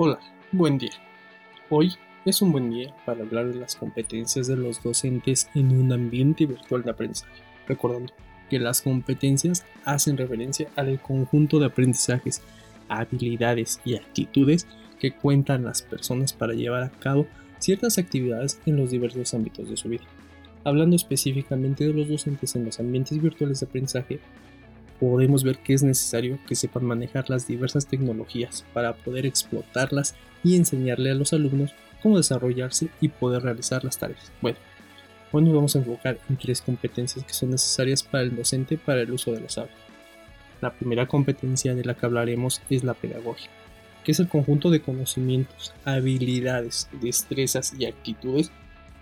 Hola, buen día. Hoy es un buen día para hablar de las competencias de los docentes en un ambiente virtual de aprendizaje, recordando que las competencias hacen referencia al conjunto de aprendizajes, habilidades y actitudes que cuentan las personas para llevar a cabo ciertas actividades en los diversos ámbitos de su vida. Hablando específicamente de los docentes en los ambientes virtuales de aprendizaje, podemos ver que es necesario que sepan manejar las diversas tecnologías para poder explotarlas y enseñarle a los alumnos cómo desarrollarse y poder realizar las tareas. Bueno, hoy nos vamos a enfocar en tres competencias que son necesarias para el docente para el uso de los sabios. La primera competencia de la que hablaremos es la pedagogía, que es el conjunto de conocimientos, habilidades, destrezas y actitudes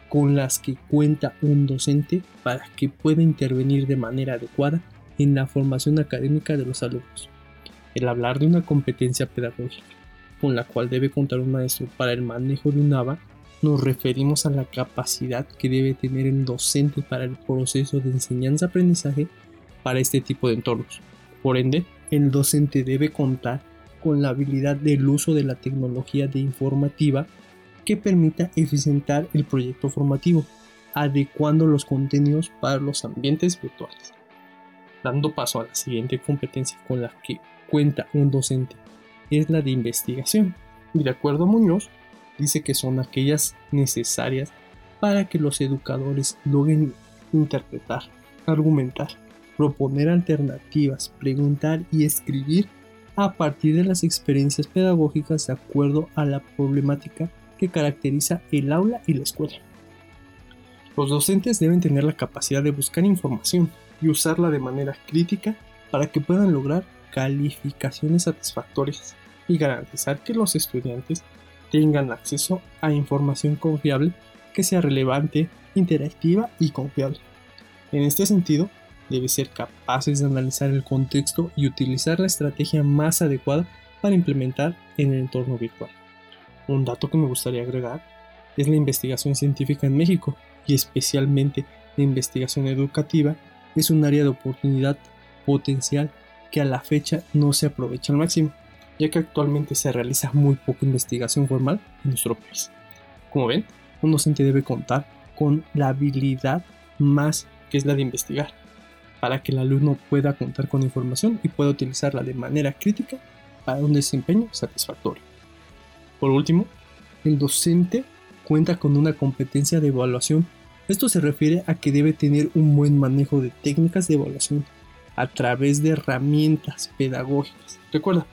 con las que cuenta un docente para que pueda intervenir de manera adecuada en la formación académica de los alumnos. El hablar de una competencia pedagógica con la cual debe contar un maestro para el manejo de un ABA, nos referimos a la capacidad que debe tener el docente para el proceso de enseñanza-aprendizaje para este tipo de entornos. Por ende, el docente debe contar con la habilidad del uso de la tecnología de informativa que permita eficientar el proyecto formativo, adecuando los contenidos para los ambientes virtuales dando paso a la siguiente competencia con la que cuenta un docente, es la de investigación. Y de acuerdo a Muñoz, dice que son aquellas necesarias para que los educadores logren interpretar, argumentar, proponer alternativas, preguntar y escribir a partir de las experiencias pedagógicas de acuerdo a la problemática que caracteriza el aula y la escuela. Los docentes deben tener la capacidad de buscar información, y usarla de manera crítica para que puedan lograr calificaciones satisfactorias y garantizar que los estudiantes tengan acceso a información confiable que sea relevante, interactiva y confiable. En este sentido, debe ser capaces de analizar el contexto y utilizar la estrategia más adecuada para implementar en el entorno virtual. Un dato que me gustaría agregar es la investigación científica en México y especialmente la investigación educativa es un área de oportunidad potencial que a la fecha no se aprovecha al máximo, ya que actualmente se realiza muy poca investigación formal en nuestro país. Como ven, un docente debe contar con la habilidad más que es la de investigar, para que el alumno pueda contar con información y pueda utilizarla de manera crítica para un desempeño satisfactorio. Por último, el docente cuenta con una competencia de evaluación esto se refiere a que debe tener un buen manejo de técnicas de evaluación a través de herramientas pedagógicas. Recuerda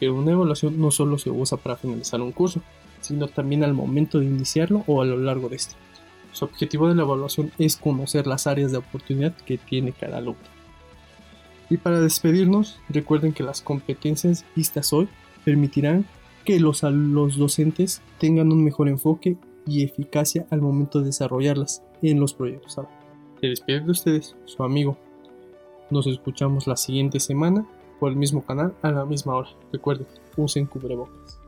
que una evaluación no solo se usa para finalizar un curso, sino también al momento de iniciarlo o a lo largo de este. Su objetivo de la evaluación es conocer las áreas de oportunidad que tiene cada alumno. Y para despedirnos, recuerden que las competencias vistas hoy permitirán que los, los docentes tengan un mejor enfoque y eficacia al momento de desarrollarlas en los proyectos. Se despide de ustedes, su amigo. Nos escuchamos la siguiente semana por el mismo canal a la misma hora. Recuerden, usen cubrebocas.